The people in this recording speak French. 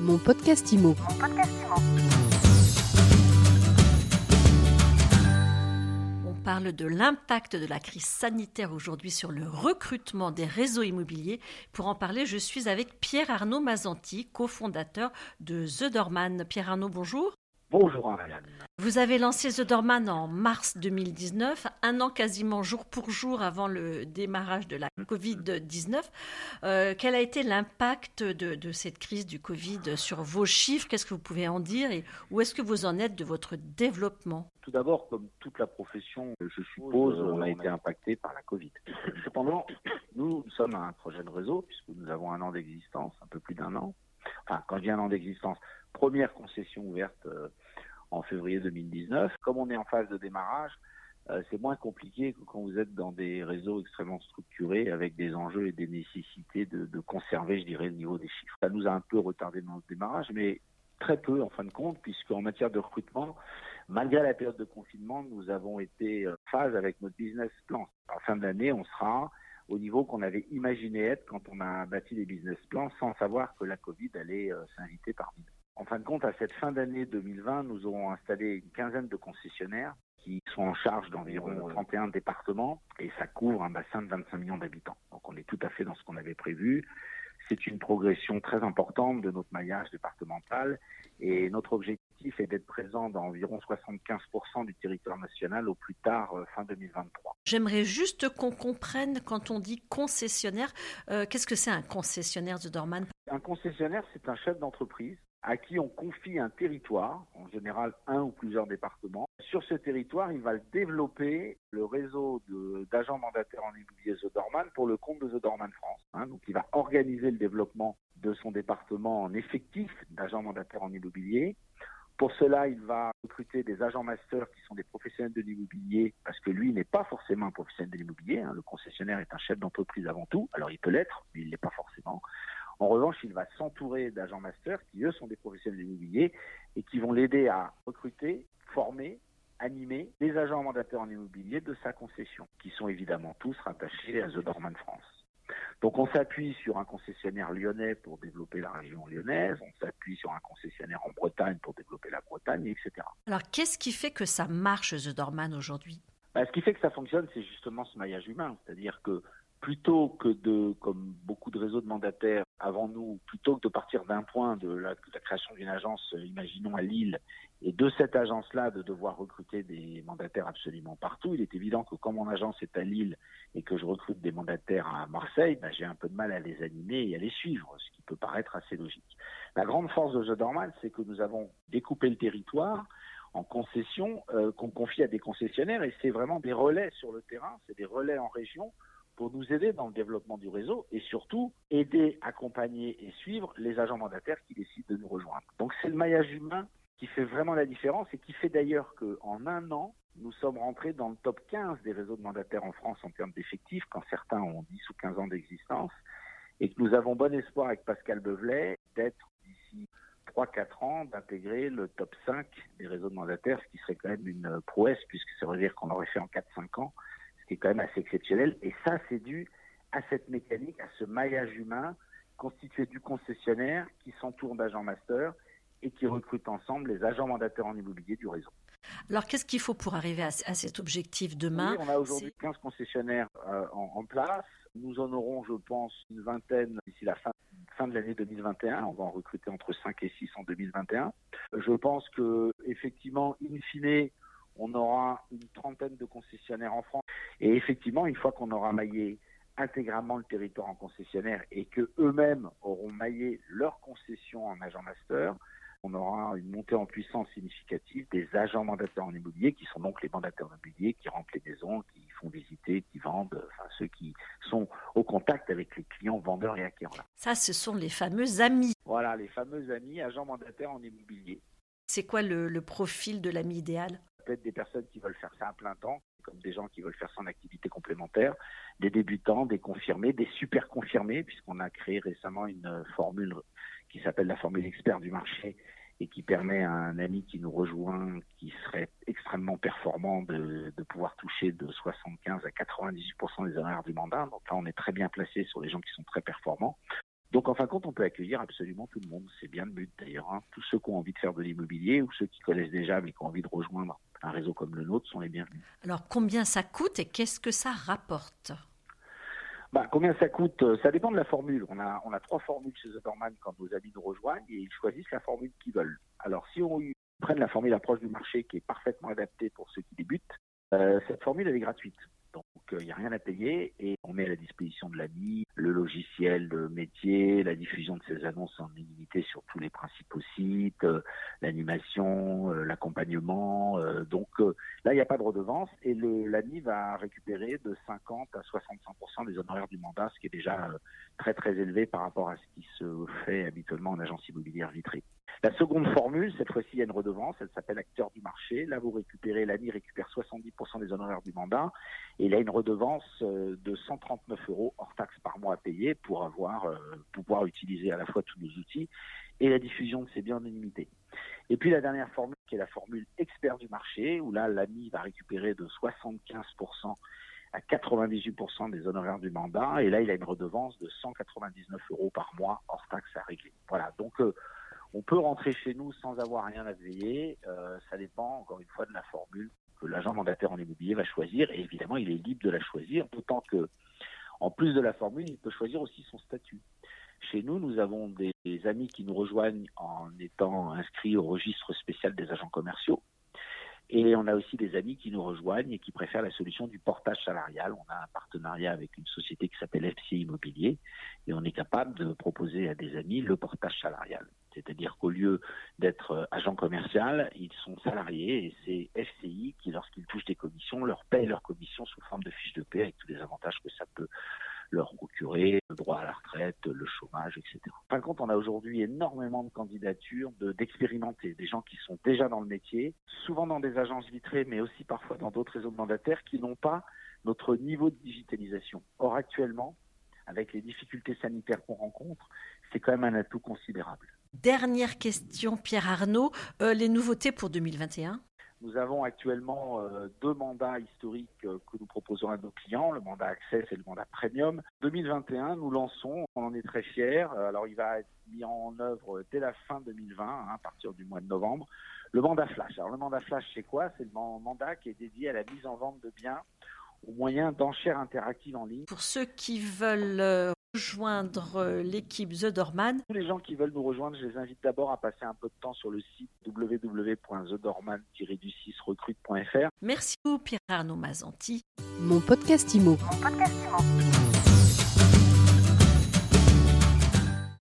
Mon podcast IMO. On parle de l'impact de la crise sanitaire aujourd'hui sur le recrutement des réseaux immobiliers. Pour en parler, je suis avec Pierre Arnaud Mazanti, cofondateur de The Dorman. Pierre Arnaud, bonjour. Bonjour Ariane. Vous avez lancé The Dorman en mars 2019, un an quasiment jour pour jour avant le démarrage de la Covid-19. Euh, quel a été l'impact de, de, cette crise du Covid sur vos chiffres? Qu'est-ce que vous pouvez en dire et où est-ce que vous en êtes de votre développement? Tout d'abord, comme toute la profession, je suppose, on a été impacté par la Covid. Cependant, nous, nous sommes un projet de réseau puisque nous avons un an d'existence, un peu plus d'un an. Enfin, quand je dis un an d'existence, première concession ouverte euh, en février 2019. Comme on est en phase de démarrage, euh, c'est moins compliqué que quand vous êtes dans des réseaux extrêmement structurés avec des enjeux et des nécessités de, conserver, je dirais, le niveau des chiffres. Ça nous a un peu retardé dans le démarrage, mais très peu en fin de compte, puisqu'en matière de recrutement, malgré la période de confinement, nous avons été en phase avec notre business plan. En fin de l'année, on sera au niveau qu'on avait imaginé être quand on a bâti les business plans sans savoir que la Covid allait euh, s'inviter parmi nous. En fin de compte, à cette fin d'année 2020, nous aurons installé une quinzaine de concessionnaires qui sont en charge d'environ 31 départements et ça couvre un bassin de 25 millions d'habitants. Donc on est tout à fait dans ce qu'on avait prévu. C'est une progression très importante de notre maillage départemental et notre objectif est d'être présent dans environ 75% du territoire national au plus tard euh, fin 2023. J'aimerais juste qu'on comprenne quand on dit concessionnaire, euh, qu'est-ce que c'est un concessionnaire de Dorman? Un concessionnaire, c'est un chef d'entreprise à qui on confie un territoire, en général un ou plusieurs départements. Sur ce territoire, il va développer le réseau d'agents mandataires en immobilier The Dorman pour le compte de The Dorman France. Hein. donc il va organiser le développement de son département en effectif d'agents mandataires en immobilier. Pour cela, il va recruter des agents masters qui sont des professionnels de l'immobilier, parce que lui n'est pas forcément un professionnel de l'immobilier. Hein. Le concessionnaire est un chef d'entreprise avant tout. Alors il peut l'être, mais il ne l'est pas forcément. En revanche, il va s'entourer d'agents masters qui, eux, sont des professionnels de l'immobilier et qui vont l'aider à recruter, former, animer des agents mandataires en immobilier de sa concession, qui sont évidemment tous rattachés à The Dorman France. Donc on s'appuie sur un concessionnaire lyonnais pour développer la région lyonnaise, on s'appuie sur un concessionnaire en Bretagne pour développer la Bretagne, etc. Alors qu'est-ce qui fait que ça marche The Dorman aujourd'hui? Bah, Ce qui fait que ça fonctionne, c'est justement ce maillage humain, c'est-à-dire que plutôt que de, comme beaucoup de réseaux de mandataires avant nous, plutôt que de partir d'un point de la, création d'une agence, euh, imaginons à Lille, et de cette agence-là de devoir recruter des mandataires absolument partout, il est évident que quand mon agence est à Lille et que je recrute des mandataires à Marseille, ben, j'ai un peu de mal à les animer et à les suivre, ce qui peut paraître assez logique. La grande force de The Dorman, c'est que nous avons découpé le territoire en concessions euh, qu'on confie à des concessionnaires et c'est vraiment des relais sur le terrain, c'est des relais en région pour nous aider dans le développement du réseau et surtout aider, accompagner et suivre les agents mandataires qui décident de nous rejoindre. Donc c'est le maillage humain qui fait vraiment la différence et qui fait d'ailleurs qu'en un an, nous sommes rentrés dans le top 15 des réseaux de mandataires en France en termes d'effectifs, quand certains ont 10 ou 15 ans d'existence, et que nous avons bon espoir avec Pascal Beuvelet d'être d'ici 3-4 ans d'intégrer le top 5 des réseaux de mandataires, ce qui serait quand même une prouesse, puisque ça veut dire qu'on aurait fait en 4-5 ans qui est quand même assez exceptionnel. Et ça, c'est dû à cette mécanique, à ce maillage humain constitué du concessionnaire qui s'entoure d'agents master et qui recrute ensemble les agents mandataires en immobilier du réseau. Alors, qu'est-ce qu'il faut pour arriver à, à cet objectif demain oui, On a aujourd'hui 15 concessionnaires euh, en, en, place. Nous en aurons, je pense, une vingtaine d'ici la fin, fin de l'année 2021. On va en recruter entre 5 et 6 en 2021. Je pense que, effectivement, in fine, on aura une trentaine de concessionnaires en France. Et effectivement, une fois qu'on aura maillé intégralement le territoire en concessionnaire et que eux-mêmes auront maillé leur concession en agent master, on aura une montée en puissance significative des agents mandataires en immobilier, qui sont donc les mandataires immobiliers qui rentrent les maisons, qui font visiter, qui vendent, enfin ceux qui sont au contact avec les clients vendeurs et acquéreurs. Ça, ce sont les fameux amis. Voilà, les fameux amis agents mandataires en immobilier. C'est quoi le, le profil de l'ami idéal? Peut-être des personnes qui veulent faire ça à plein temps, comme des gens qui veulent faire ça en activité complémentaire, des débutants, des confirmés, des super confirmés, puisqu'on a créé récemment une formule qui s'appelle la formule expert du marché et qui permet à un ami qui nous rejoint, qui serait extrêmement performant, de pouvoir toucher de 75 à 98% des horaires du mandat. Donc là, on est très bien placé sur les gens qui sont très performants. Donc en fin de compte, on peut accueillir absolument tout le monde. C'est bien le but d'ailleurs. Hein. Tous ceux qui ont envie de faire de l'immobilier ou ceux qui connaissent déjà mais qui ont envie de rejoindre un réseau comme le nôtre sont les bienvenus. Alors combien ça coûte et qu'est-ce que ça rapporte? Bah, combien ça coûte? Euh, Ça dépend de la formule. On a, on a trois formules chez Otterman quand nos amis nous rejoignent et ils choisissent la formule qu'ils veulent. Alors si on prenne la formule approche du marché qui est parfaitement adaptée pour ceux qui débutent, euh, cette formule elle est gratuite. Il n'y a rien à payer et on met à la disposition de l'ami le logiciel de métier, la diffusion de ces annonces en illimité sur tous les principaux sites, euh, l'animation, euh, l'accompagnement. Euh, donc là, il n'y a pas de redevance et l'ami va récupérer de 50 à 65% des honoraires du mandat, ce qui est déjà très très élevé par rapport à ce qui se fait habituellement en agence immobilière vitrée. La seconde formule, cette fois-ci, il y a une redevance, elle s'appelle acteur du marché. Là, vous récupérez, l'ANI récupère 70% des honoraires du mandat et il a une redevance euh, de 139 euros hors taxe par mois à payer pour avoir, euh, pouvoir utiliser à la fois tous nos outils et la diffusion de ces biens en illimité. Et puis la dernière formule, qui est la formule expert du marché, où là, l'ANI va récupérer de 75% à 98% des honoraires du mandat, et là, il a une redevance de 199 euros par mois hors taxe à régler. Voilà, donc euh, peut rentrer chez nous sans avoir rien à veiller. Euh, ça dépend, encore une fois, de la formule que l'agent mandataire en immobilier va choisir. Et évidemment, il est libre de la choisir, d'autant que, en plus de la formule, il peut choisir aussi son statut. Chez nous, nous avons des, amis qui nous rejoignent en étant inscrits au registre spécial des agents commerciaux. Et on a aussi des amis qui nous rejoignent et qui préfèrent la solution du portage salarial. On a un partenariat avec une société qui s'appelle FC Immobilier et on est capable de proposer à des amis le portage salarial. C'est-à-dire qu'au lieu d'être euh, agent commercial, ils sont salariés et c'est FCI qui, lorsqu'ils touchent des commissions, leur paye leurs commissions sous forme de fiche de paie avec tous les avantages que ça peut leur procurer, le droit à la retraite, le chômage, etc. De compte, on a aujourd'hui énormément de candidatures d'expérimenter, des gens qui sont déjà dans le métier, souvent dans des agences vitrées, mais aussi parfois dans d'autres réseaux mandataires qui n'ont pas notre niveau de digitalisation. Or, actuellement, avec les difficultés sanitaires qu'on rencontre, c'est quand même un atout considérable. Dernière question, Pierre Arnaud. Euh, les nouveautés pour 2021 nous avons actuellement euh, deux mandats historiques euh, que nous proposons à nos clients, le mandat Access et le mandat Premium. 2021, nous lançons, on en est très fiers, alors il va être mis en œuvre dès la fin 2020, hein, à partir du mois de novembre, le mandat Flash. Alors le mandat Flash, c'est quoi? C'est le mandat qui est dédié à la mise en vente de biens au moyen d'enchères interactives en ligne. Pour ceux qui veulent rejoindre euh, l'équipe The Dorman Tous les gens qui veulent nous rejoindre, je les invite d'abord à passer un peu de temps sur le site www.thedorman-recrute.fr. Merci beaucoup Pierre Arnaud Mazanti. Mon podcast Imo. Mon podcast Imo.